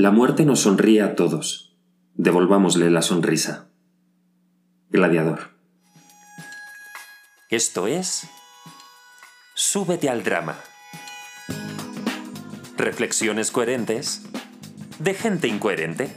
La muerte nos sonríe a todos. Devolvámosle la sonrisa. Gladiador. Esto es Súbete al drama. Reflexiones coherentes de gente incoherente.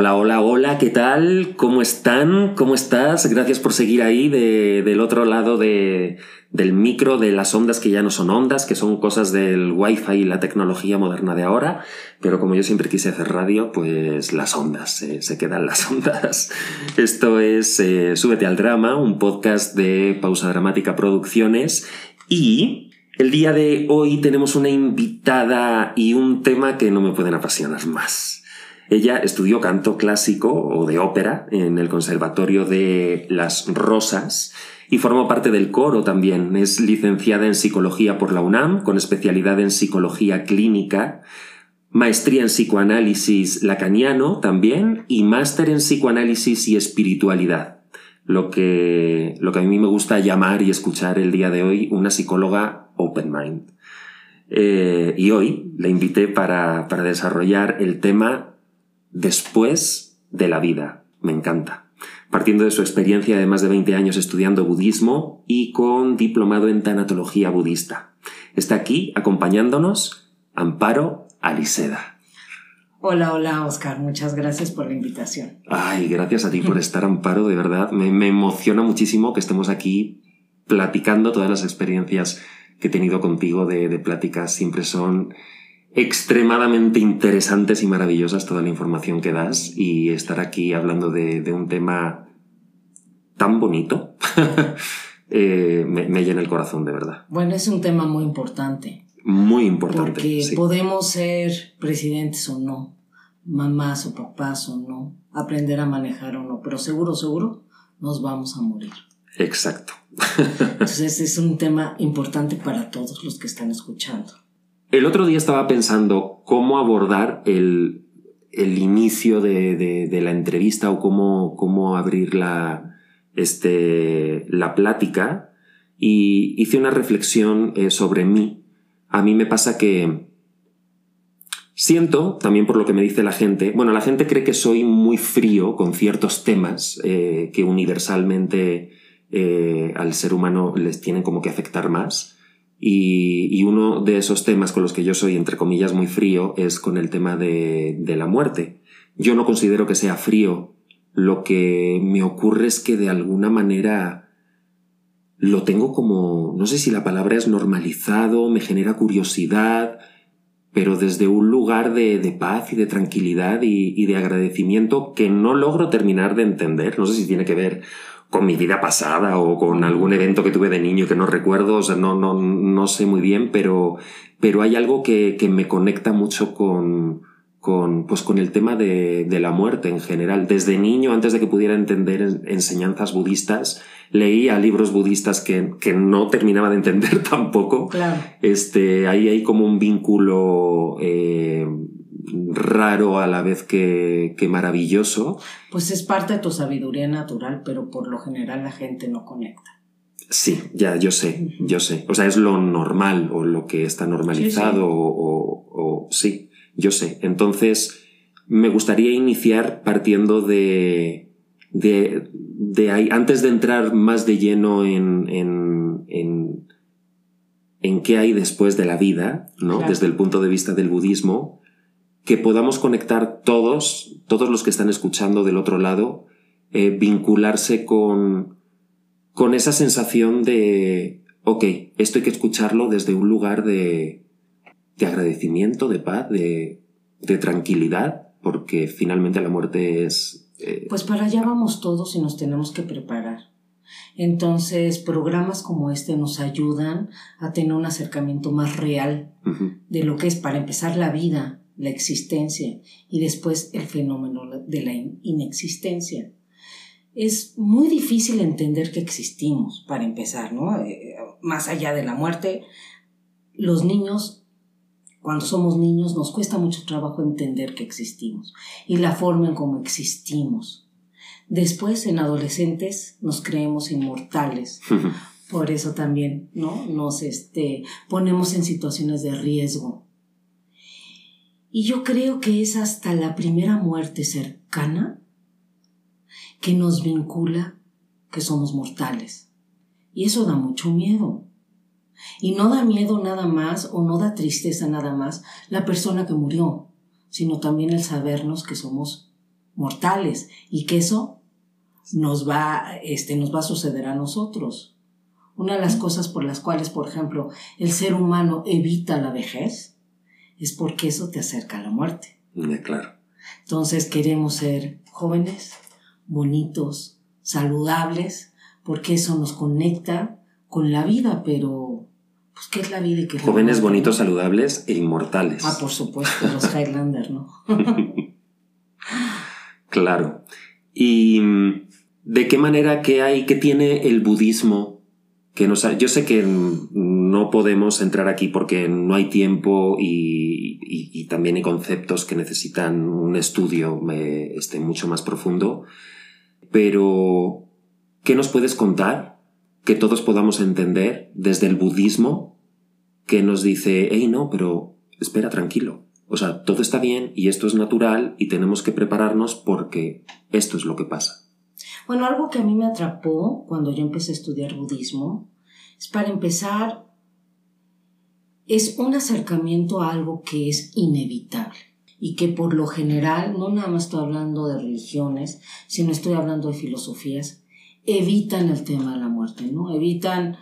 Hola, hola, hola, ¿qué tal? ¿Cómo están? ¿Cómo estás? Gracias por seguir ahí del otro lado de, del micro, de las ondas que ya no son ondas, que son cosas del wifi y la tecnología moderna de ahora. Pero como yo siempre quise hacer radio, pues las ondas, eh, se quedan las ondas. Esto es eh, Súbete al Drama, un podcast de Pausa Dramática Producciones y el día de hoy tenemos una invitada y un tema que no me pueden apasionar más. Ella estudió canto clásico o de ópera en el Conservatorio de las Rosas y formó parte del coro también. Es licenciada en psicología por la UNAM, con especialidad en psicología clínica, maestría en psicoanálisis lacaniano también y máster en psicoanálisis y espiritualidad. Lo que, lo que a mí me gusta llamar y escuchar el día de hoy una psicóloga open mind. Eh, y hoy la invité para, para desarrollar el tema después de la vida. Me encanta. Partiendo de su experiencia de más de 20 años estudiando budismo y con diplomado en tanatología budista. Está aquí acompañándonos Amparo Aliseda. Hola, hola Oscar, muchas gracias por la invitación. Ay, gracias a ti por estar Amparo, de verdad. Me, me emociona muchísimo que estemos aquí platicando todas las experiencias que he tenido contigo de, de pláticas. Siempre son extremadamente interesantes y maravillosas toda la información que das y estar aquí hablando de, de un tema tan bonito eh, me, me, llena el corazón de verdad. Bueno, es un tema muy importante. Muy importante. Porque sí. podemos ser presidentes o no, mamás o papás o no, aprender a manejar o no, pero seguro, seguro nos vamos a morir. Exacto. Entonces es un tema importante para todos los que están escuchando. El otro día estaba pensando cómo abordar el, el inicio de, de, la entrevista o cómo, cómo abrir la, este, la plática y hice una reflexión eh, sobre mí. A mí me pasa que siento, también por lo que me dice la gente, bueno, la gente cree que soy muy frío con ciertos temas eh, que universalmente eh, al ser humano les tienen como que afectar más. Y, uno de esos temas con los que yo soy, entre comillas, muy frío es con el tema de, de, la muerte. Yo no considero que sea frío. Lo que me ocurre es que de alguna manera lo tengo como, no sé si la palabra es normalizado, me genera curiosidad, pero desde un lugar de, de paz y de tranquilidad y de agradecimiento que no logro terminar de entender. No sé si tiene que ver con mi vida pasada o con algún evento que tuve de niño que no recuerdo, o sea, no, no, no sé muy bien, pero, pero hay algo que, que me conecta mucho con, con, pues con el tema de, de, la muerte en general. Desde niño, antes de que pudiera entender enseñanzas budistas, leía libros budistas que, que no terminaba de entender tampoco. Claro. Este, ahí hay como un vínculo, eh, raro a la vez que, que, maravilloso. Pues es parte de tu sabiduría natural, pero por lo general la gente no conecta. Sí, ya, yo sé, yo sé. O sea, es lo normal o lo que está normalizado sí, sí. O, o, o, sí, yo sé. Entonces, me gustaría iniciar partiendo de, de, de ahí, antes de entrar más de lleno en, en, en, en qué hay después de la vida, ¿no? Claro. Desde el punto de vista del budismo, que podamos conectar todos, todos los que están escuchando del otro lado, eh, vincularse con, con esa sensación de, ok, esto hay que escucharlo desde un lugar de, de agradecimiento, de paz, de, de, tranquilidad, porque finalmente la muerte es... Eh... Pues para allá vamos todos y nos tenemos que preparar. Entonces, programas como este nos ayudan a tener un acercamiento más real uh -huh. de lo que es, para empezar, la vida, la existencia y después el fenómeno de la inexistencia. Es muy difícil entender que existimos, para empezar, ¿no? Eh, más allá de la muerte, los niños, cuando somos niños, nos cuesta mucho trabajo entender que existimos y la forma en cómo existimos. Después, en adolescentes, nos creemos inmortales Por eso también, ¿no? Nos este, ponemos en situaciones de riesgo. Y yo creo que es hasta la primera muerte cercana que nos vincula que somos mortales. Y eso da mucho miedo. Y no da miedo nada más o no da tristeza nada más la persona que murió, sino también el sabernos que somos mortales y que eso nos va, este, nos va a suceder a nosotros. Una de las cosas por las cuales, por ejemplo, el ser humano evita la vejez es porque eso te acerca a la muerte. Claro. Entonces queremos ser jóvenes, bonitos, saludables, porque eso nos conecta con la vida, pero pues ¿qué es la vida? Y Jóvenes, bonitos, saludables e inmortales. Ah, por supuesto, los Highlander, ¿no? claro. ¿Y mm, de qué manera que hay, que tiene el budismo que nos yo sé que no podemos entrar aquí porque no hay tiempo y, también hay conceptos que necesitan un estudio eh, este, mucho más profundo, pero ¿qué nos puedes contar que todos podamos entender desde el budismo que nos dice, hey, no, pero espera, tranquilo. O sea, todo está bien y esto es natural y tenemos que prepararnos porque esto es lo que pasa. Bueno, algo que a mí me atrapó cuando yo empecé a estudiar budismo es para empezar, es un acercamiento a algo que es inevitable y que por lo general, no nada más estoy hablando de religiones, sino estoy hablando de filosofías, evitan el tema de la muerte, ¿no? Evitan,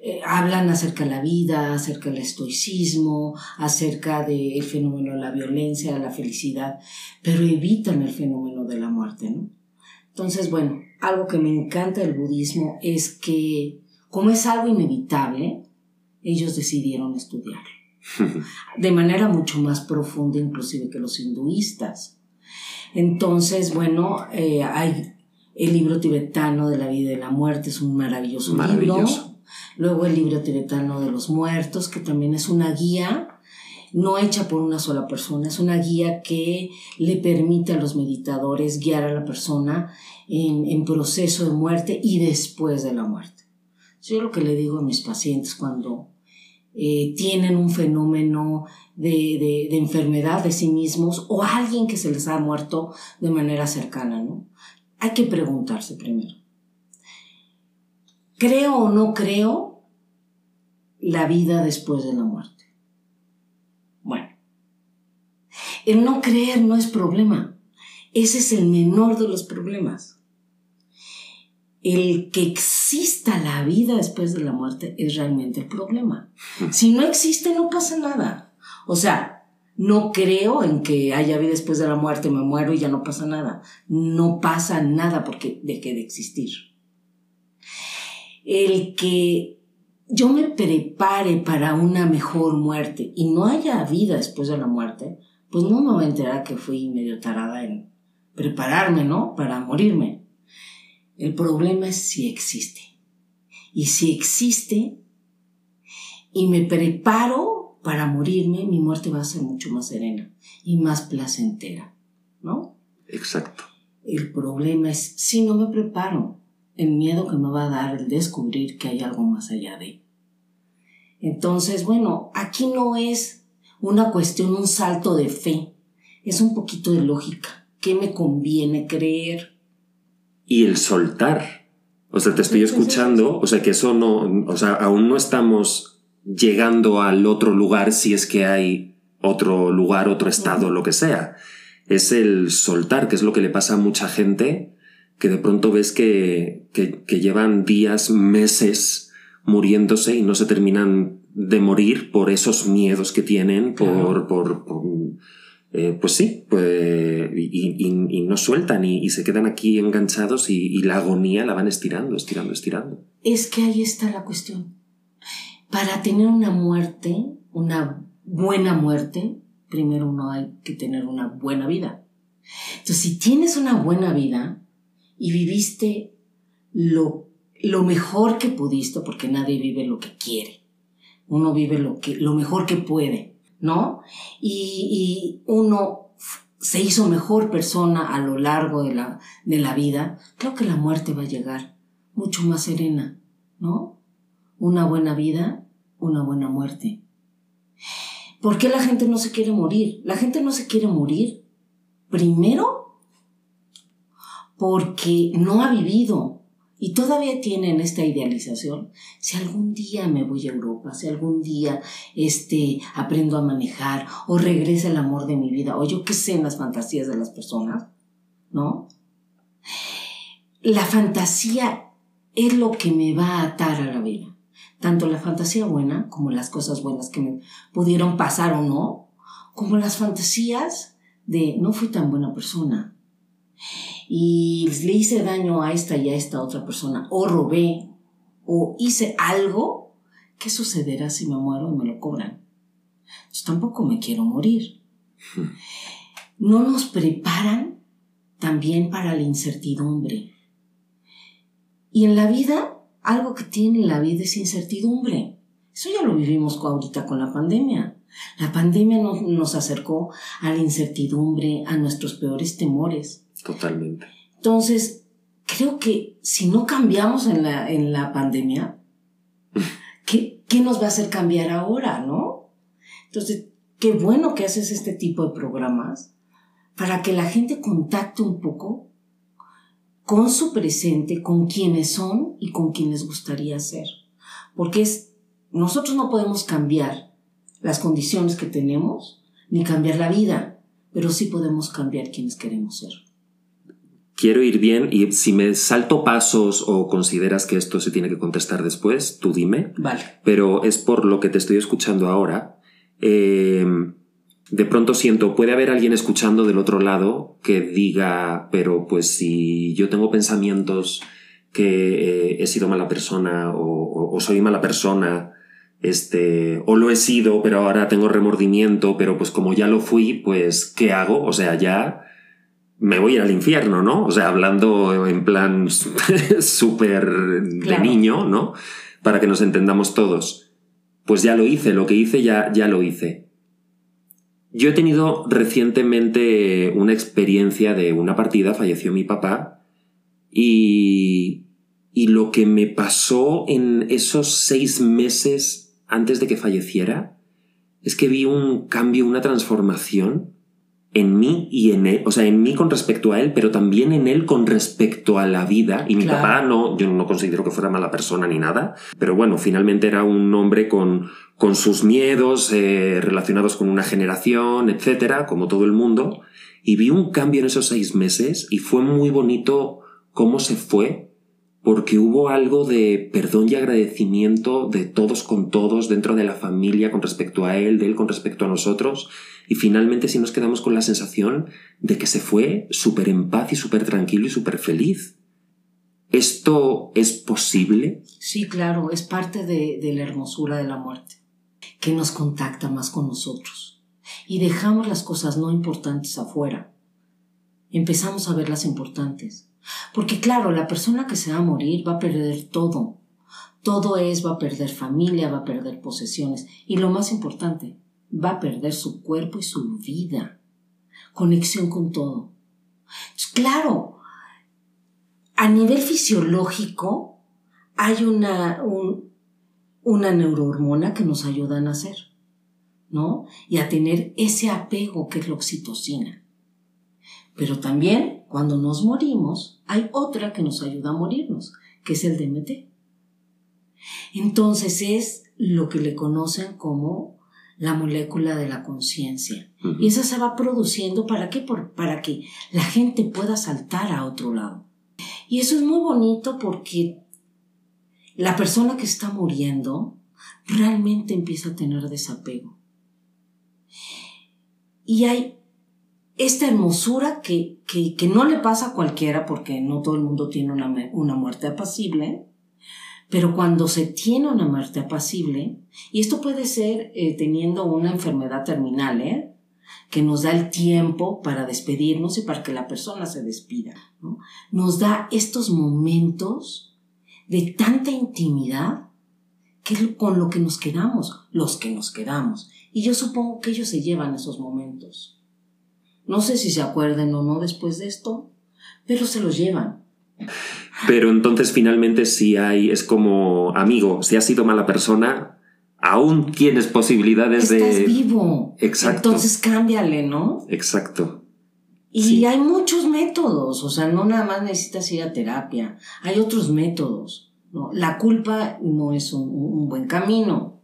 eh, hablan acerca de la vida, acerca del estoicismo, acerca del fenómeno de la violencia, de la felicidad, pero evitan el fenómeno de la muerte, ¿no? Entonces, bueno, algo que me encanta del budismo es que, como es algo inevitable, ellos decidieron estudiarlo. De manera mucho más profunda inclusive que los hinduistas. Entonces, bueno, eh, hay el libro tibetano de la vida y la muerte, es un maravilloso, maravilloso. libro. Luego el libro tibetano de los muertos, que también es una guía no hecha por una sola persona, es una guía que le permite a los meditadores guiar a la persona en, proceso de muerte y después de la muerte. Yo lo que le digo a mis pacientes cuando eh, tienen un fenómeno de, de, enfermedad de sí mismos o alguien que se les ha muerto de manera cercana, ¿no? Hay que preguntarse primero. ¿Creo o no creo la vida después de la muerte? El no creer no es problema. Ese es el menor de los problemas. El que exista la vida después de la muerte es realmente el problema. Si no existe, no pasa nada. O sea, no creo en que haya vida después de la muerte, me muero y ya no pasa nada. No pasa nada porque deje de existir. El que yo me prepare para una mejor muerte y no haya vida después de la muerte, pues no me voy a enterar que fui medio tarada en prepararme, ¿no? Para morirme. El problema es si existe. Y si existe y me preparo para morirme, mi muerte va a ser mucho más serena y más placentera, ¿no? Exacto. El problema es si no me preparo, el miedo que me va a dar el descubrir que hay algo más allá de. Entonces, bueno, aquí no es una cuestión, un salto de fe. Es un poquito de lógica. ¿Qué me conviene creer? Y el soltar. O sea, te estoy escuchando, o sea, que eso no, o sea, aún no estamos llegando al otro lugar si es que hay otro lugar, otro estado, lo que sea. Es el soltar, que es lo que le pasa a mucha gente, que de pronto ves que, que, que llevan días, meses muriéndose y no se terminan de morir por esos miedos que tienen, por, por, eh, pues sí, pues, y, no sueltan y, se quedan aquí enganchados y, la agonía la van estirando, estirando, estirando. Es que ahí está la cuestión. Para tener una muerte, una buena muerte, primero uno hay que tener una buena vida. Entonces, si tienes una buena vida y viviste lo, lo mejor que pudiste, porque nadie vive lo que quiere, uno vive lo, que, lo mejor que puede, ¿no? Y, uno se hizo mejor persona a lo largo de la, de la vida, creo que la muerte va a llegar mucho más serena, ¿no? una buena vida, una buena muerte. ¿Por qué la gente no se quiere morir? La gente no se quiere morir primero porque no ha vivido, y todavía tienen esta idealización. Si algún día me voy a Europa, si algún día este, aprendo a manejar o regresa el amor de mi vida, o yo qué sé en las fantasías de las personas, ¿no? La fantasía es lo que me va a atar a la vida. Tanto la fantasía buena como las cosas buenas que me pudieron pasar o no, como las fantasías de no fui tan buena persona, y le hice daño a esta y a esta otra persona, o robé, o hice algo, ¿qué sucederá si me muero y me lo cobran? Pues tampoco me quiero morir. No nos preparan también para la incertidumbre. Y en la vida, algo que tiene la vida es incertidumbre. Eso ya lo vivimos ahorita con la pandemia. La pandemia nos acercó a la incertidumbre, a nuestros peores temores. Totalmente. Entonces, creo que si no cambiamos en la, en la pandemia, ¿qué, ¿qué nos va a hacer cambiar ahora, no? Entonces, qué bueno que haces este tipo de programas para que la gente contacte un poco con su presente, con quienes son y con quienes gustaría ser. Porque es, nosotros no podemos cambiar las condiciones que tenemos, ni cambiar la vida, pero sí podemos cambiar quienes queremos ser quiero ir bien y si me salto pasos o consideras que esto se tiene que contestar después, tú dime. Vale. Pero es por lo que te estoy escuchando ahora. Eh, de pronto siento, puede haber alguien escuchando del otro lado que diga, pero pues si yo tengo pensamientos que eh, he sido mala persona o, o, soy mala persona, este, o lo he sido, pero ahora tengo remordimiento, pero pues como ya lo fui, pues ¿qué hago? O sea, ya me voy a ir al infierno, ¿no? O sea, hablando en plan súper de niño, ¿no? Para que nos entendamos todos. Pues ya lo hice, lo que hice ya, ya lo hice. Yo he tenido recientemente una experiencia de una partida, falleció mi papá, y, y lo que me pasó en esos seis meses antes de que falleciera es que vi un cambio, una transformación en mí y en él, o sea, en mí con respecto a él, pero también en él con respecto a la vida. Y mi papá no, yo no considero que fuera mala persona ni nada, pero bueno, finalmente era un hombre con, con sus miedos eh, relacionados con una generación, etcétera, como todo el mundo. Y vi un cambio en esos seis meses y fue muy bonito cómo se fue porque hubo algo de perdón y agradecimiento de todos con todos dentro de la familia con respecto a él, de él con respecto a nosotros, y finalmente sí nos quedamos con la sensación de que se fue súper en paz y súper tranquilo y súper feliz. ¿Esto es posible? Sí, claro, es parte de, de la hermosura de la muerte, que nos contacta más con nosotros. Y dejamos las cosas no importantes afuera. Empezamos a ver las importantes porque claro, la persona que se va a morir va a perder todo. Todo es, va a perder familia, va a perder posesiones y lo más importante, va a perder su cuerpo y su vida. Conexión con todo. claro, a nivel fisiológico hay una, una neurohormona que nos ayuda a nacer, ¿no? Y a tener ese apego que es la oxitocina. Pero también cuando nos morimos, hay otra que nos ayuda a morirnos, que es el DMT. Entonces es lo que le conocen como la molécula de la conciencia. Y esa se va produciendo para qué? para que la gente pueda saltar a otro lado. Y eso es muy bonito porque la persona que está muriendo realmente empieza a tener desapego. Y hay esta hermosura que, que, no le pasa a cualquiera porque no todo el mundo tiene una, una muerte apacible, pero cuando se tiene una muerte apacible, y esto puede ser eh, teniendo una enfermedad terminal, ¿eh? que nos da el tiempo para despedirnos y para que la persona se despida, ¿no? nos da estos momentos de tanta intimidad que con lo que nos quedamos, los que nos quedamos. Y yo supongo que ellos se llevan esos momentos. No sé si se acuerden o no después de esto, pero se los llevan. Pero entonces finalmente si hay, es como, amigo, si has sido mala persona, aún tienes posibilidades Estás de... vivo. Exacto. Entonces cámbiale, ¿no? Exacto. Y Sí. hay muchos métodos, o sea, no nada más necesitas ir a terapia, hay otros métodos. ¿no? La culpa no es un, un buen camino,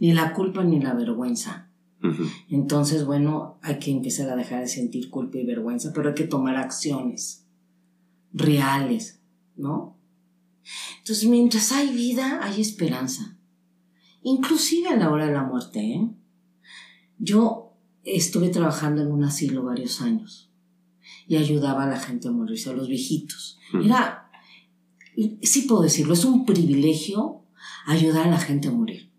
ni la culpa ni la vergüenza. Entonces, bueno, hay que empezar a dejar de sentir culpa y vergüenza, pero hay que tomar acciones reales, ¿no? Entonces, mientras hay vida, hay esperanza. Inclusive a la hora de la muerte, ¿eh? Yo estuve trabajando en un asilo varios años y ayudaba a la gente a morirse, a los viejitos. Era, sí puedo decirlo, es un privilegio ayudar a la gente a morir,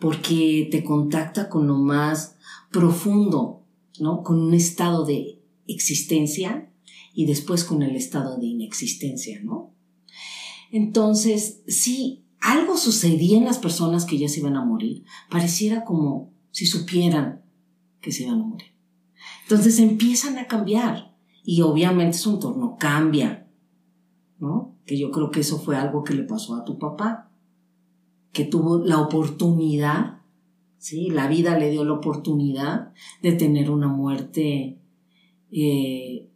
porque te contacta con lo más profundo, ¿no? Con un estado de existencia y después con el estado de inexistencia, ¿no? Entonces, sí, algo sucedía en las personas que ya se iban a morir, pareciera como si supieran que se iban a morir. Entonces empiezan a cambiar y obviamente su entorno cambia, ¿no? Que yo creo que eso fue algo que le pasó a tu papá, que tuvo la oportunidad, ¿sí? La vida le dio la oportunidad de tener una muerte, eh,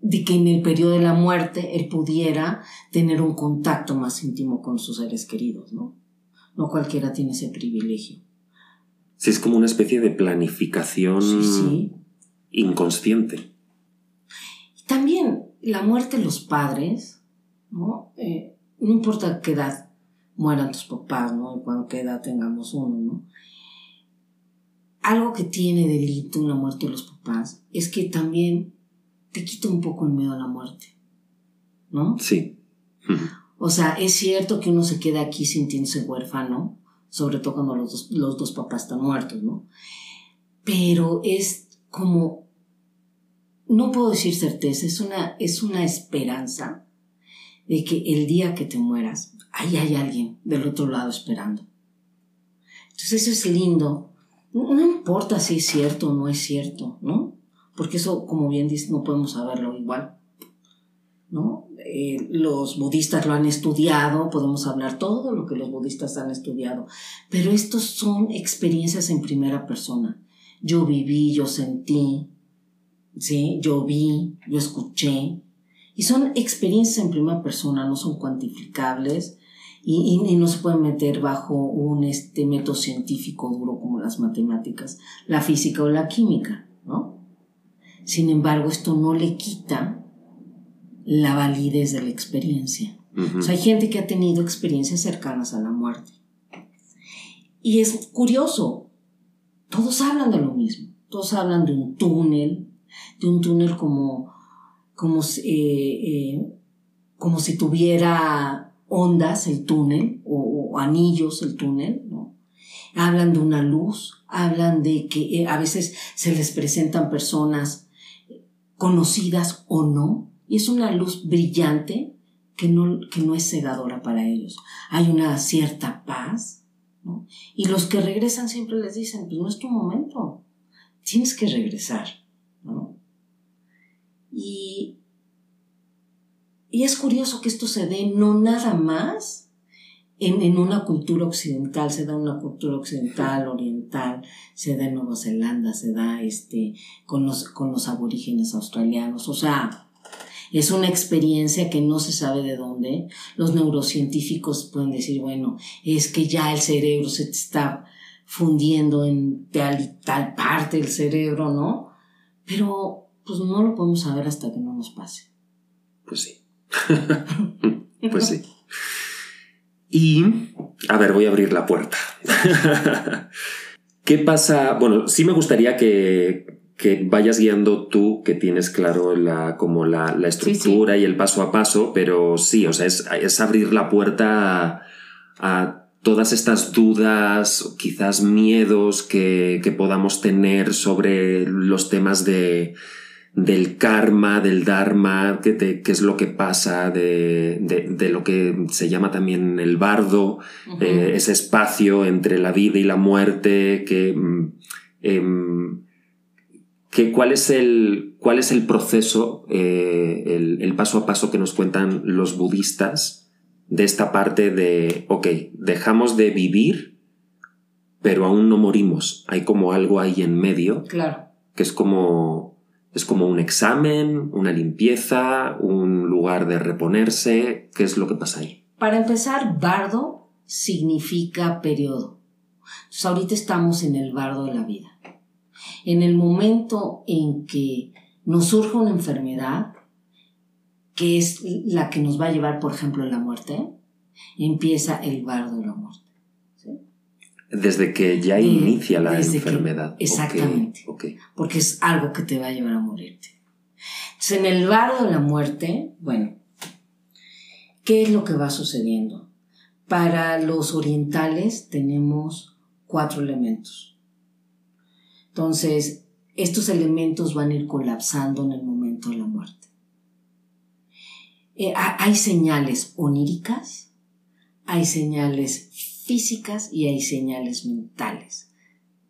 de que en el periodo de la muerte él pudiera tener un contacto más íntimo con sus seres queridos, ¿no? No cualquiera tiene ese privilegio. Sí, es como una especie de planificación Sí, sí. inconsciente. Y también la muerte de los padres, ¿no? Eh, no importa qué edad mueran tus papás, ¿no? Y cuando qué edad tengamos uno, ¿no? Algo que tiene delito en la muerte de los papás es que también te quita un poco el miedo a la muerte, ¿no? Sí. O sea, es cierto que uno se queda aquí sintiéndose huérfano, sobre todo cuando los dos, los dos papás están muertos, ¿no? Pero es como, no puedo decir certeza, es una, es una esperanza de que el día que te mueras, ahí hay alguien del otro lado esperando. Entonces eso es lindo. No, importa si es cierto o no es cierto, ¿no? Porque eso, como bien dices, no podemos saberlo igual, ¿no? Eh, los budistas lo han estudiado, podemos hablar todo lo que los budistas han estudiado, pero estos son experiencias en primera persona. Yo viví, yo sentí, ¿sí? Yo vi, yo escuché, y son experiencias en primera persona, no son cuantificables y, y- no se pueden meter bajo un este, método científico duro como las matemáticas, la física o la química, ¿no? Sin embargo, esto no le quita la validez de la experiencia. Ujú. O sea, hay gente que ha tenido experiencias cercanas a la muerte. Y es curioso, todos hablan de lo mismo. Todos hablan de un túnel, de un túnel como, como, eh, eh, como si tuviera ondas el túnel o, anillos el túnel, ¿no? Hablan de una luz, hablan de que eh, a veces se les presentan personas conocidas o no, y es una luz brillante que no, que no es cegadora para ellos. Hay una cierta paz, ¿no? Y los que regresan siempre les dicen, pues no es tu momento, tienes que regresar, ¿no? Y, y es curioso que esto se dé no nada más en, en una cultura occidental, se da en una cultura occidental, oriental, se da en Nueva Zelanda, se da este, con, los, con los aborígenes australianos, o sea, es una experiencia que no se sabe de dónde. Los neurocientíficos pueden decir, bueno, es que ya el cerebro se te está fundiendo en tal y tal parte del cerebro, ¿no? Pero pues no lo podemos saber hasta que no nos pase. Pues sí. pues sí. Y, a ver, voy a abrir la puerta. ¿Qué pasa? Bueno, sí me gustaría que, que vayas guiando tú, que tienes claro la, como la, la estructura y el paso a paso, pero sí, o sea, es, es abrir la puerta a, a todas estas dudas, quizás miedos que, que podamos tener sobre los temas de, del karma, del dharma, qué te- qué es lo que pasa, de, de- de lo que se llama también el bardo, eh, ese espacio entre la vida y la muerte que, em, ¿Qué, cuál, es el, ¿Cuál es el proceso, eh, el, el paso a paso que nos cuentan los budistas de esta parte de, ok, dejamos de vivir, pero aún no morimos? Hay como algo ahí en medio. Claro. Que es como, es como un examen, una limpieza, un lugar de reponerse. ¿Qué es lo que pasa ahí? Para empezar, bardo significa periodo. Entonces ahorita estamos en el bardo de la vida. En el momento en que nos surge una enfermedad, que es la que nos va a llevar, por ejemplo, a la muerte, empieza el bardo de la muerte. Desde que ya inicia la enfermedad. exactamente. Porque es algo que te va a llevar a morirte. Entonces, en el bardo de la muerte, bueno, ¿qué es lo que va sucediendo? Para los orientales tenemos cuatro elementos. Entonces, estos elementos van a ir colapsando en el momento de la muerte. Eh, hay señales oníricas, hay señales físicas y hay señales mentales.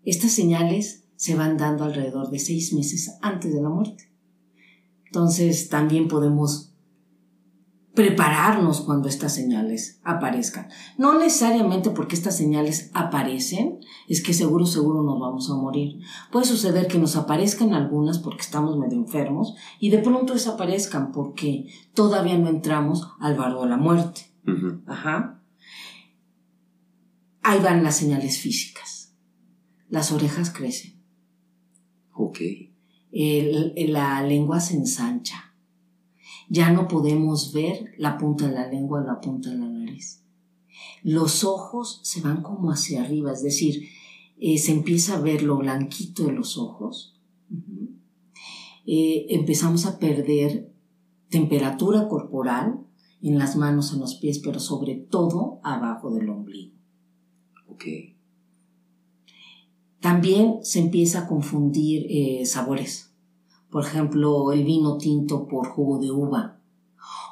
Estas señales se van dando alrededor de seis meses antes de la muerte. Entonces también podemos prepararnos cuando estas señales aparezcan. No necesariamente porque estas señales aparecen, es que seguro, seguro nos vamos a morir. Puede suceder que nos aparezcan algunas porque estamos medio enfermos y de pronto desaparezcan porque todavía no entramos al barro de la muerte. Ajá. Ahí van las señales físicas. Las orejas crecen. Ok. la lengua se ensancha ya no podemos ver la punta de la lengua o la punta de la nariz. Los ojos se van como hacia arriba, es decir, eh, se empieza a ver lo blanquito de los ojos. Eh, empezamos a perder temperatura corporal en las manos, en los pies, pero sobre todo abajo del ombligo. También se empieza a confundir eh, sabores por ejemplo, el vino tinto por jugo de uva,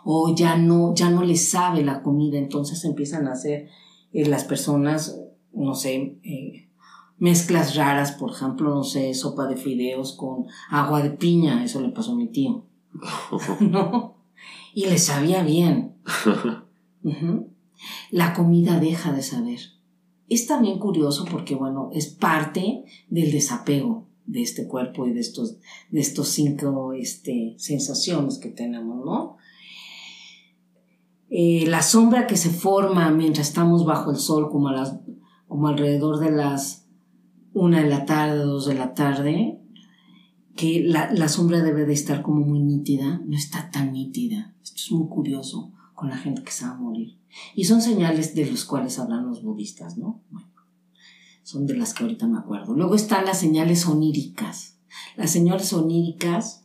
o ya no, ya no les sabe la comida, entonces empiezan a hacer eh, las personas, no sé, eh, mezclas raras, por ejemplo, no sé, sopa de fideos con agua de piña, eso le pasó a mi tío, ¿no? Y le sabía bien. La comida deja de saber. Es también curioso porque, bueno, es parte del desapego de este cuerpo y de estos, de estos cinco este, sensaciones que tenemos, ¿no? Eh, la sombra que se forma mientras estamos bajo el sol, como, a las, como alrededor de las una de la tarde, dos de la tarde, que la, la, sombra debe de estar como muy nítida, no está tan nítida. Esto es muy curioso con la gente que se va a morir. Y son señales de los cuales hablan los budistas, ¿no? Bueno son de las que ahorita me acuerdo. Luego están las señales oníricas. Las señales oníricas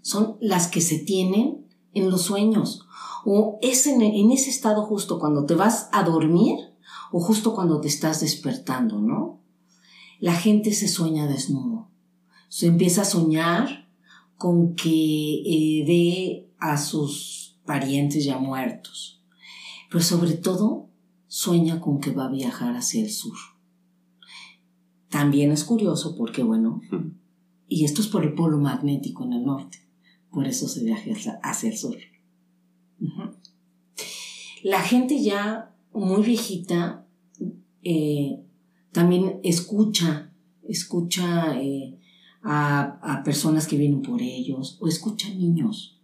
son las que se tienen en los sueños o es en, ese estado justo cuando te vas a dormir o justo cuando te estás despertando, ¿no? La gente se sueña desnudo. Se empieza a soñar con que eh, ve a sus parientes ya muertos. Pero sobre todo sueña con que va a viajar hacia el sur. También es curioso porque, bueno, y esto es por el polo magnético en el norte, por eso se viaja hacia el sur. La gente ya muy viejita eh, también escucha, escucha eh, a, personas que vienen por ellos, o escucha niños,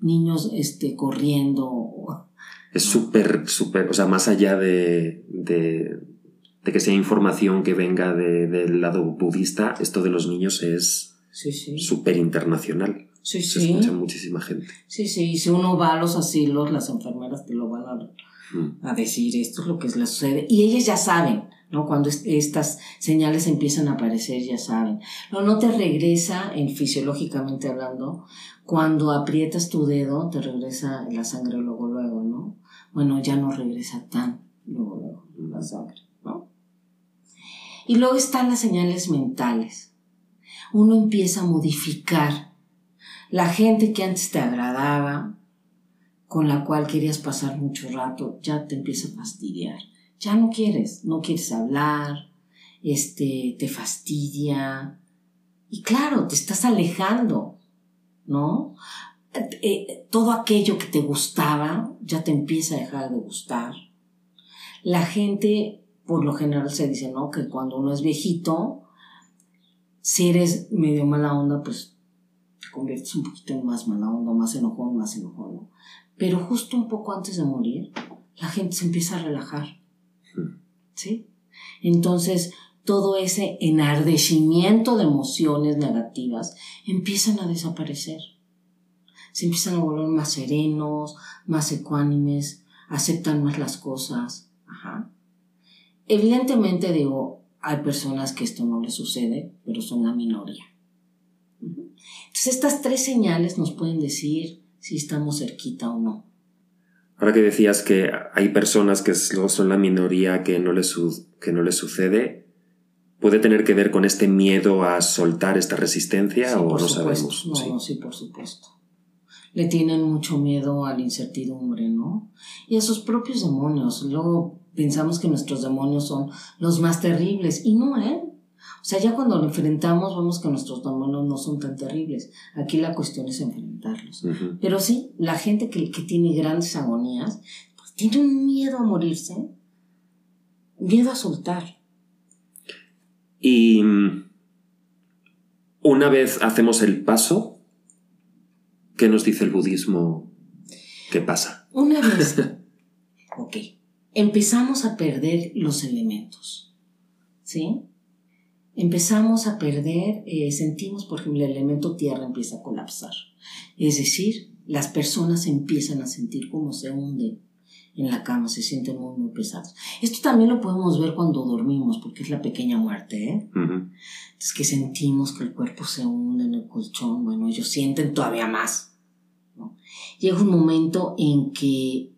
niños este, corriendo. Es súper, súper, o sea, más allá de, de que sea información que venga del lado budista, esto de los niños es súper internacional. Sí, Se escucha muchísima gente. Sí, sí, y si uno va a los asilos, las enfermeras te lo van a, mm. a decir, esto es lo que les sucede. Y ellas ya saben, ¿no? Cuando estas señales empiezan a aparecer, ya saben. No, no te regresa, en, fisiológicamente hablando, cuando aprietas tu dedo, te regresa la sangre luego, luego, ¿no? Bueno, ya no regresa tan luego, luego la sangre. Y luego están las señales mentales. Uno empieza a modificar la gente que antes te agradaba, con la cual querías pasar mucho rato, ya te empieza a fastidiar. Ya no quieres, no quieres hablar, este, te fastidia, Y claro, te estás alejando, ¿no? Eh, todo aquello que te gustaba ya te empieza a dejar de gustar. La gente, por lo general, se dice, ¿no? Que cuando uno es viejito, si eres medio mala onda, pues te conviertes un poquito en más mala onda, más enojón, más enojón, ¿no? Pero justo un poco antes de morir, la gente se empieza a relajar. Entonces, todo ese enardecimiento de emociones negativas empiezan a desaparecer. Se empiezan a volver más serenos, más ecuánimes, aceptan más las cosas. Evidentemente, digo, hay personas que esto no les sucede, pero son la minoría. Entonces, estas tres señales nos pueden decir si estamos cerquita o no. Ahora que decías que hay personas que son la minoría que no les, que no les sucede, ¿puede tener que ver con este miedo a soltar esta resistencia o no sabemos? No, sí. sí, por supuesto. Le tienen mucho miedo a la incertidumbre, ¿no? Y a sus propios demonios. Luego pensamos que nuestros demonios son los más terribles y no, ¿eh? O sea, ya cuando lo enfrentamos vemos que nuestros demonios no son tan terribles. Aquí la cuestión es enfrentarlos. Pero sí, la gente que, que tiene grandes agonías, pues tiene un miedo a morirse, miedo a soltar. Y mm, una vez hacemos el paso, ¿qué nos dice el budismo? ¿Qué pasa? Una vez. ok. Empezamos a perder los elementos. ¿Sí? Empezamos a perder, eh, sentimos, por ejemplo, el elemento tierra empieza a colapsar. Es decir, las personas empiezan a sentir cómo se hunden en la cama, se sienten muy, muy pesados. Esto también lo podemos ver cuando dormimos, porque es la pequeña muerte, ¿eh? Es que sentimos que el cuerpo se hunde en el colchón, bueno, ellos sienten todavía más. Llega un momento en que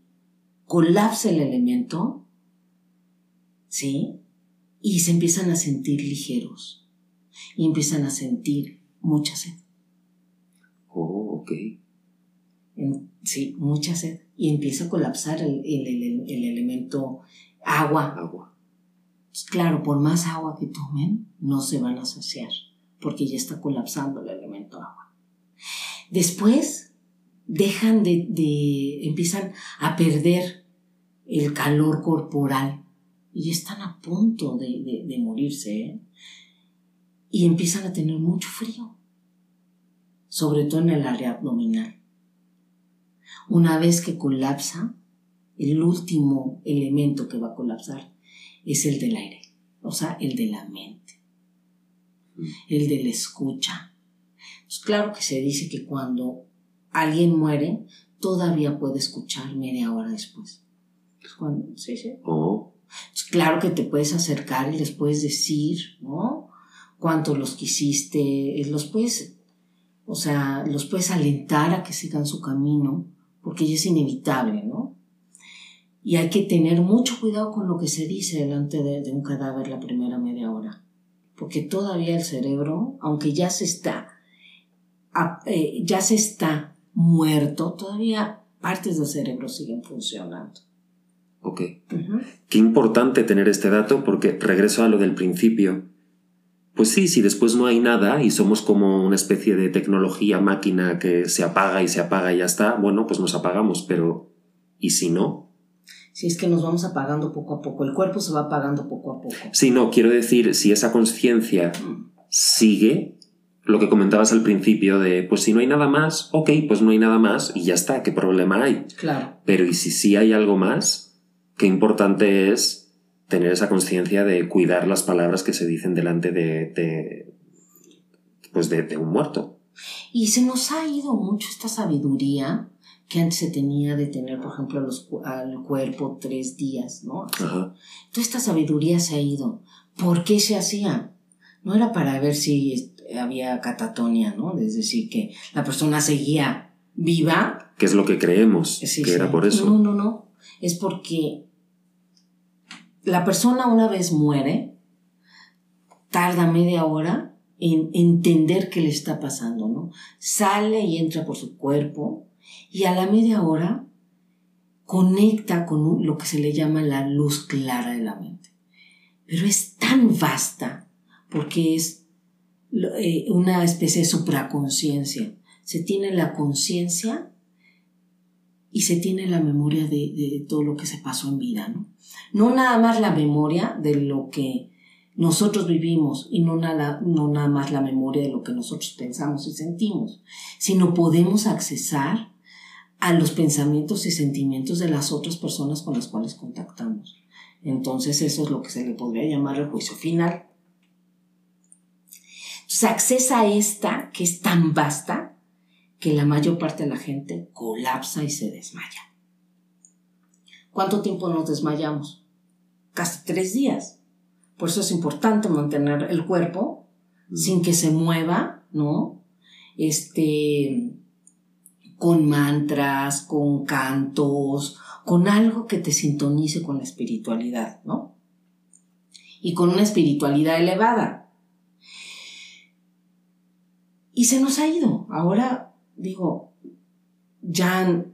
colapsa el elemento, ¿sí? Y se empiezan a sentir ligeros y empiezan a sentir mucha sed. Oh, ok. sí, mucha sed. Y empieza a colapsar el, elemento agua. Agua. Pues claro, por más agua que tomen, no se van a saciar, porque ya está colapsando el elemento agua. Después, dejan de, de empiezan a perder el calor corporal y están a punto de, morirse ¿eh? y empiezan a tener mucho frío, sobre todo en el área abdominal. Una vez que colapsa, el último elemento que va a colapsar es el del aire, o sea, el de la mente, el de la escucha. Pues claro que se dice que cuando alguien muere, todavía puede escuchar media hora después. sí, sí. Oh. Pues claro que te puedes acercar y les puedes decir, ¿no? Cuánto los quisiste, los puedes, o sea, los puedes alentar a que sigan su camino, porque ya es inevitable, ¿no? Y hay que tener mucho cuidado con lo que se dice delante de, un cadáver la primera media hora, porque todavía el cerebro, aunque ya se está, eh, ya se está muerto, todavía partes del cerebro siguen funcionando. Ok. Qué importante tener este dato porque regreso a lo del principio. Pues sí, si después no hay nada y somos como una especie de tecnología máquina que se apaga y se apaga y ya está, bueno, pues nos apagamos, pero ¿y si no? Si es que nos vamos apagando poco a poco, el cuerpo se va apagando poco a poco. Sí, no, quiero decir, si esa conciencia mm. sigue, lo que comentabas al principio de, pues si no hay nada más, ok, pues no hay nada más y ya está, ¿qué problema hay? Claro. Pero ¿y si sí hay algo más? Qué importante es tener esa conciencia de cuidar las palabras que se dicen delante de, pues de, un muerto. Y se nos ha ido mucho esta sabiduría que antes se tenía de tener, por ejemplo, los, al cuerpo tres días, ¿no? Toda esta sabiduría se ha ido. ¿Por qué se hacía? No era para ver si había catatonia, ¿no? Es decir, que la persona seguía viva. Que es lo que creemos, que era por eso. No, no, no. Es porque la persona una vez muere, tarda media hora en entender qué le está pasando, ¿no? Sale y entra por su cuerpo y a la media hora conecta con lo que se le llama la luz clara de la mente. Pero es tan vasta porque es eh, una especie de supraconciencia. Se tiene la conciencia y se tiene la memoria de, todo lo que se pasó en vida, ¿no? No nada más la memoria de lo que nosotros vivimos y no nada, no nada más la memoria de lo que nosotros pensamos y sentimos, sino podemos accesar a los pensamientos y sentimientos de las otras personas con las cuales contactamos. Entonces eso es lo que se le podría llamar el juicio final. Se accesa a esta que es tan vasta que la mayor parte de la gente colapsa y se desmaya. ¿Cuánto tiempo nos desmayamos? Casi tres días. Por eso es importante mantener el cuerpo mm. sin que se mueva, ¿no? Este, con mantras, con cantos, con algo que te sintonice con la espiritualidad, ¿no? Y con una espiritualidad elevada. Y se nos ha ido. Ahora, digo, ya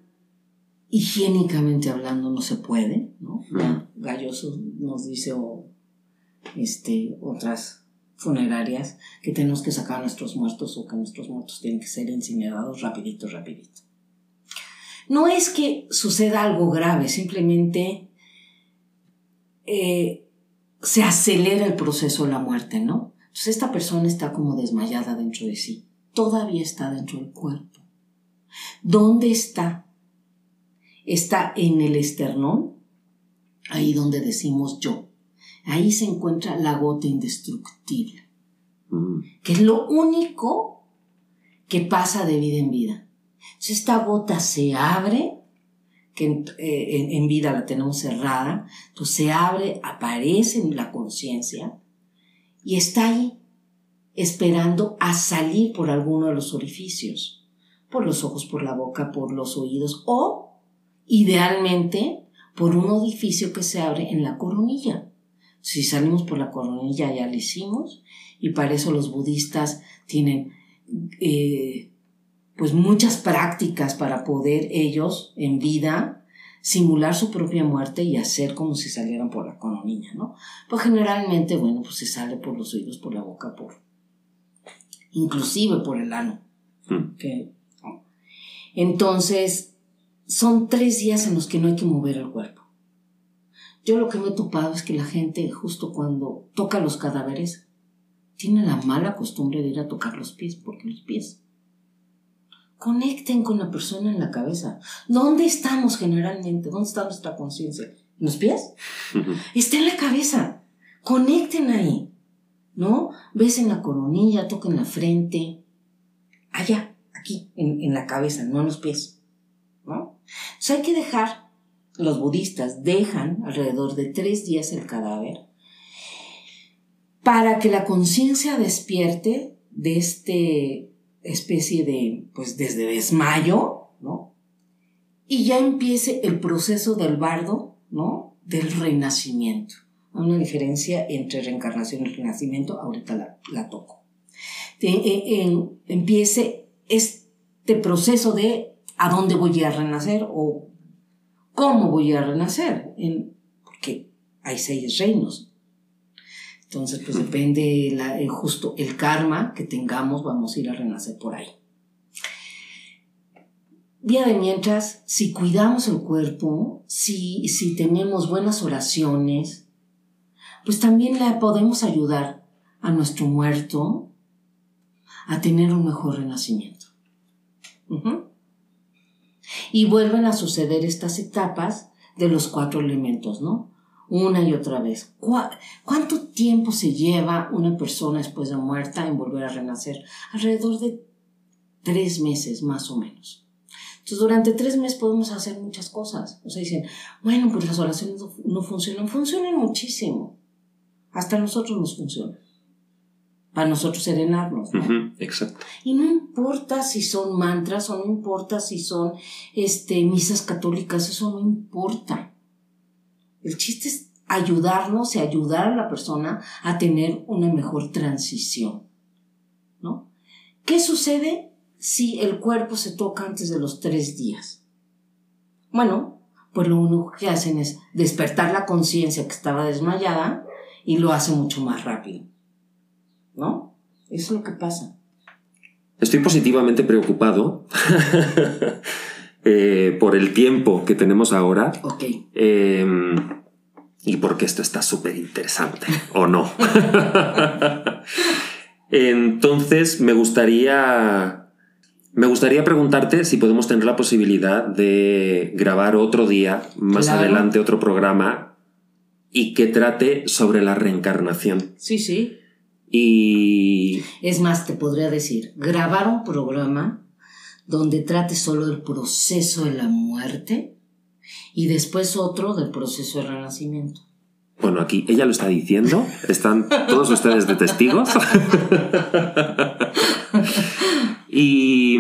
higiénicamente hablando no se puede, ¿no? Galloso nos dice o este, otras funerarias que tenemos que sacar a nuestros muertos o que nuestros muertos tienen que ser incinerados rapidito, rapidito. No es que suceda algo grave, simplemente eh, se acelera el proceso de la muerte, ¿no? Entonces esta persona está como desmayada dentro de sí, todavía está dentro del cuerpo. ¿Dónde está? Está en el esternón, ahí donde decimos yo. Ahí se encuentra la gota indestructible, mm. que es lo único que pasa de vida en vida esta gota se abre, que eh, en, vida la tenemos cerrada, entonces se abre, aparece en la conciencia y está ahí esperando a salir por alguno de los orificios, por los ojos, por la boca, por los oídos o, idealmente, por un orificio que se abre en la coronilla. Si salimos por la coronilla ya lo hicimos y para eso los budistas tienen eh, pues muchas prácticas para poder ellos en vida simular su propia muerte y hacer como si salieran por la coronilla, ¿no? Pues generalmente, bueno, pues se sale por los oídos, por la boca, por inclusive por el ano. Hmm. Entonces, son tres días en los que no hay que mover el cuerpo. Yo lo que me he topado es que la gente, justo cuando toca los cadáveres, tiene la mala costumbre de ir a tocar los pies, porque los pies Conecten con la persona en la cabeza. ¿Dónde estamos generalmente? ¿Dónde está nuestra conciencia? ¿En los pies? Está en la cabeza. Conecten ahí. ¿No? Ves en la coronilla, toquen la frente. Allá, aquí, en, la cabeza, no en los pies. ¿No? Entonces hay que dejar, los budistas dejan alrededor de tres días el cadáver para que la conciencia despierte de este especie de, pues desde desmayo, ¿no? Y ya empiece el proceso del bardo, ¿no? Del renacimiento. Hay una diferencia entre reencarnación y renacimiento, ahorita la, toco. empiece este proceso de a dónde voy a renacer o cómo voy a renacer, en, porque hay seis reinos, entonces, pues depende la, eh, justo el karma que tengamos, vamos a ir a renacer por ahí. Día de mientras, si cuidamos el cuerpo, si, si tenemos buenas oraciones, pues también le podemos ayudar a nuestro muerto a tener un mejor renacimiento. Y vuelven a suceder estas etapas de los cuatro elementos, ¿no? una y otra vez. ¿Cuánto tiempo se lleva una persona después de muerta en volver a renacer? Alrededor de tres meses más o menos. Entonces, durante tres meses podemos hacer muchas cosas. O sea, dicen, bueno, pues las oraciones no, funcionan. Funcionan muchísimo. Hasta nosotros nos funcionan. Para nosotros serenarnos. exacto. Y no importa si son mantras o no importa si son este, misas católicas, eso no importa. El chiste es ayudarnos y ayudar a la persona a tener una mejor transición. ¿No? ¿Qué sucede si el cuerpo se toca antes de los tres días? Bueno, pues lo único que hacen es despertar la conciencia que estaba desmayada y lo hace mucho más rápido. ¿No? Es lo que pasa. Estoy positivamente preocupado eh, por el tiempo que tenemos ahora. Ok. Em, y porque esto está súper interesante, ¿o no? Entonces, me gustaría. Me gustaría preguntarte si podemos tener la posibilidad de grabar otro día, más Claro. adelante otro programa, y que trate sobre la reencarnación. Sí, sí. Y Es más, te podría decir, grabar un programa donde trate solo el proceso de la muerte y después otro del proceso del renacimiento. bueno, aquí ella lo está diciendo, están todos ustedes de testigos. y,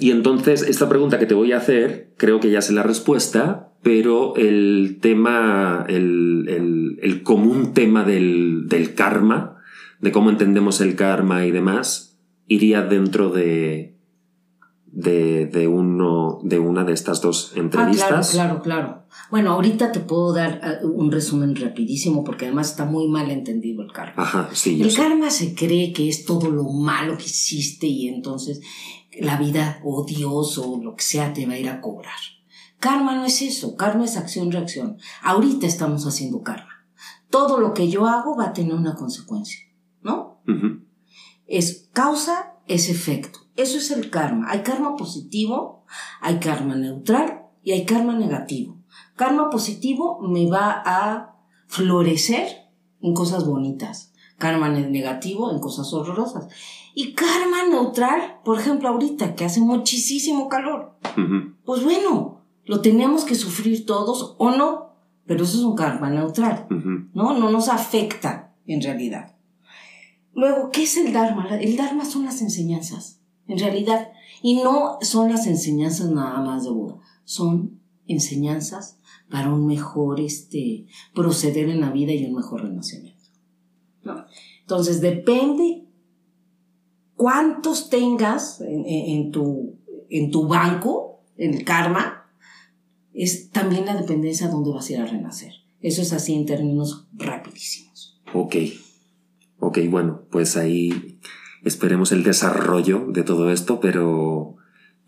y entonces, esta pregunta que te voy a hacer, creo que ya sé la respuesta, pero el tema, el, el- el común tema del, del karma, de cómo entendemos el karma y demás, iría dentro de, de, de uno, de una de estas dos Ah, claro, entrevistas. claro, claro. Bueno, ahorita te puedo dar ah, un resumen rapidísimo porque además está muy mal entendido el karma. Ajá, sí, El sé. karma se cree que es todo lo malo que hiciste y entonces la vida o Dios o lo que sea te va a ir a cobrar. Karma no es eso, karma es acción-reacción. Ahorita estamos haciendo karma. Todo lo que yo hago va a tener una consecuencia, ¿no? Es causa, es efecto. Eso es el karma. Hay karma positivo, hay karma neutral y hay karma negativo. Karma positivo me va a florecer en cosas bonitas. Karma ne- negativo en cosas horrorosas. Y karma neutral, por ejemplo, ahorita que hace muchísimo calor. Pues bueno, lo tenemos que sufrir todos o no, pero eso es un karma neutral. ¿no? No nos afecta en realidad. Luego, ¿qué es el Dharma? El Dharma son las enseñanzas, en realidad. Y no son las enseñanzas nada más de Buda, son enseñanzas para un mejor este, proceder en la vida y un mejor renacimiento. ¿no? Entonces, depende cuántos tengas en, en- tu, en tu banco, en el karma, es también la dependencia de dónde vas a ir a renacer. Eso es así en términos rapidísimos. Ok. Ok, bueno, pues ahí esperemos el desarrollo de todo esto, pero,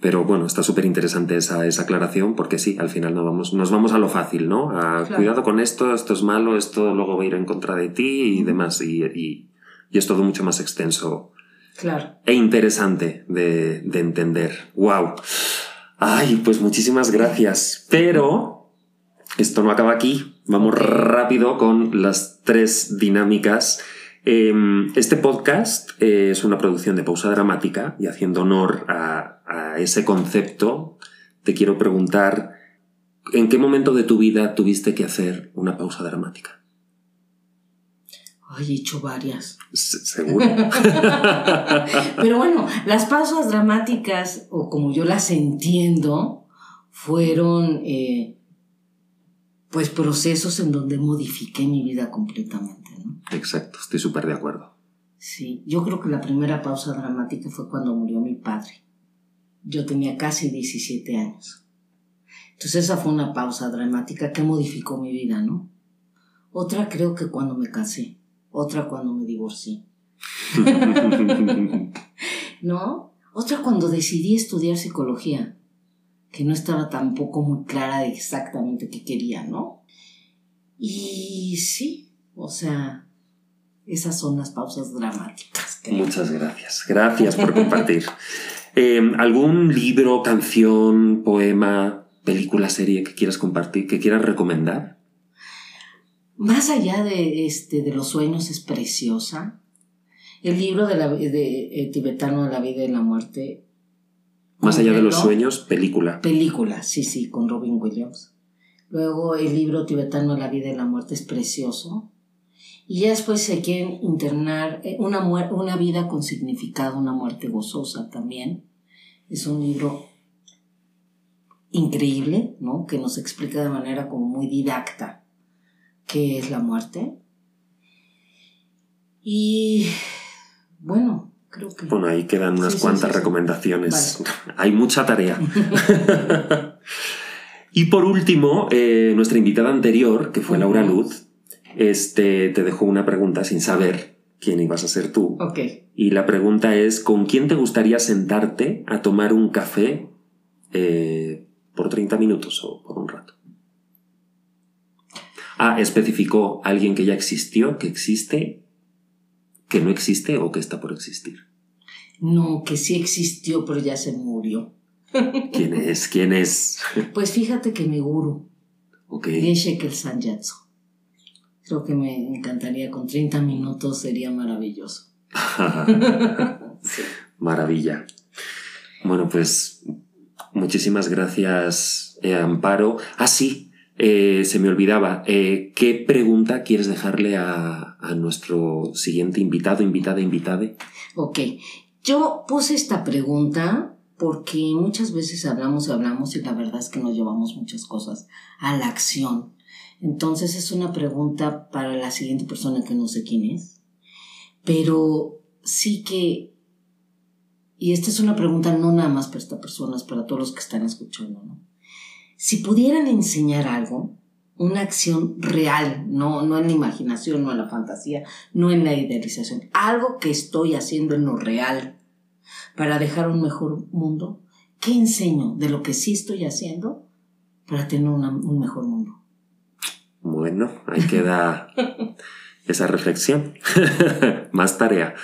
pero bueno, está súper interesante esa, esa aclaración porque sí, al final nos vamos, nos vamos a lo fácil, ¿no? A Claro. cuidado con esto, esto es malo, esto luego va a ir en contra de ti y demás. Y, y- y es todo mucho más extenso Claro. e interesante de, de entender. ¡Wow! Ay, pues muchísimas gracias. Pero esto no acaba aquí. Vamos rápido con las tres dinámicas. Em, Este podcast eh, es una producción de pausa dramática y haciendo honor a, a ese concepto, te quiero preguntar, ¿en qué momento de tu vida tuviste que hacer una pausa dramática? Ay, he hecho varias. Se- Seguro. Pero bueno, las pausas dramáticas, o como yo las entiendo, fueron eh, pues procesos en donde modifiqué mi vida completamente, ¿no? Exacto, estoy súper de acuerdo. Sí, yo creo que la primera pausa dramática fue cuando murió mi padre. Yo tenía casi 17 años. Entonces esa fue una pausa dramática que modificó mi vida, ¿no? Otra creo que cuando me casé, otra cuando me divorcié, ¿no? Otra cuando decidí estudiar psicología, que no estaba tampoco muy clara de exactamente qué quería, ¿no? Y sí, o sea, esas son las pausas dramáticas. Muchas gracias. Gracias por compartir. Eh, ¿Algún libro, canción, poema, película, serie que quieras compartir, que quieras recomendar? Más allá de, este, de los sueños es preciosa. El libro de la, de, eh, tibetano de la vida y la muerte. Más allá de los sueños, película. Película, sí, sí, con Robin Williams. Luego el libro tibetano de la vida y la muerte es precioso. Y ya después se quieren internar eh, una, una vida con significado, una muerte gozosa también. Es un libro increíble, ¿no? Que nos explica de manera como muy didacta qué es la muerte. Y bueno, creo que... Bueno, ahí quedan unas Sí, cuantas sí, sí. recomendaciones. Hay mucha tarea. y por último, eh, nuestra invitada anterior, que fue Laura. Luz, este, te dejó una pregunta sin saber quién ibas a ser tú. Ok. Y la pregunta es, ¿con quién te gustaría sentarte a tomar un café eh, por 30 minutos o por un rato? Ah, especificó alguien que ya existió, que existe, que no existe o que está por existir. No, que sí existió, pero ya se murió. ¿Quién es? ¿Quién es? Pues fíjate que mi guru, Ok. Geshe el Sanjatsu. Creo que me encantaría con 30 minutos, sería maravilloso. Sí. Maravilla. Bueno, pues muchísimas gracias, eh, Amparo. Ah, sí, eh, se me olvidaba. Eh, ¿Qué pregunta quieres dejarle a, a nuestro siguiente invitado, invitada, invitade? Ok, yo puse esta pregunta porque muchas veces hablamos y hablamos y la verdad es que no llevamos muchas cosas a la acción. Entonces es una pregunta para la siguiente persona que no sé quién es, pero sí que, y esta es una pregunta no nada más para esta persona, para todos los que están escuchando, ¿no? Si pudieran enseñar algo, una acción real, no, no en la imaginación, no en la fantasía, no en la idealización, algo que estoy haciendo en lo real para dejar un mejor mundo, ¿qué enseño de lo que sí estoy haciendo para tener un mejor mundo? Bueno, ahí queda esa reflexión. Más tarea.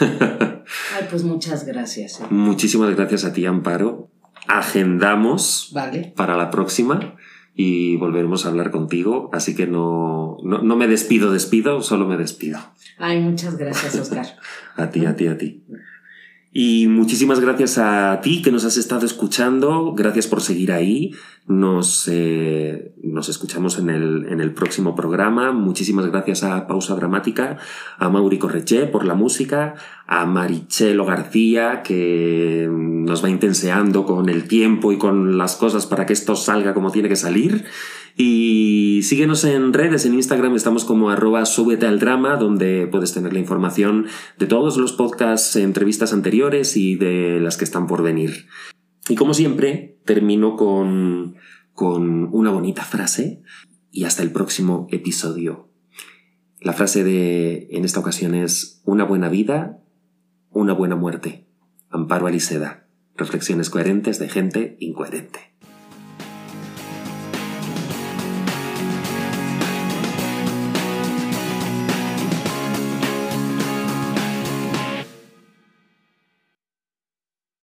Ay, pues muchas gracias. ¿eh? Muchísimas gracias a ti, Amparo. Agendamos Vale. para la próxima y volveremos a hablar contigo. Así que no, no, no me despido, despido, solo me despido. Ay, muchas gracias, Oscar. A ti, a ti, a ti. Y muchísimas gracias a ti que nos has estado escuchando. Gracias por seguir ahí. Nos, eh, nos escuchamos en el, en el próximo programa. Muchísimas gracias a Pausa Dramática, a Mauri Correché por la música, a Marichelo García que nos va intenseando con el tiempo y con las cosas para que esto salga como tiene que salir. Y síguenos en redes, en Instagram estamos como arroba súbete al drama, donde puedes tener la información de todos los podcasts, entrevistas anteriores y de las que están por venir. Y como siempre, termino con, con una bonita frase y hasta el próximo episodio. La frase de en esta ocasión es una buena vida, una buena muerte. Amparo Aliseda. Reflexiones coherentes de gente incoherente.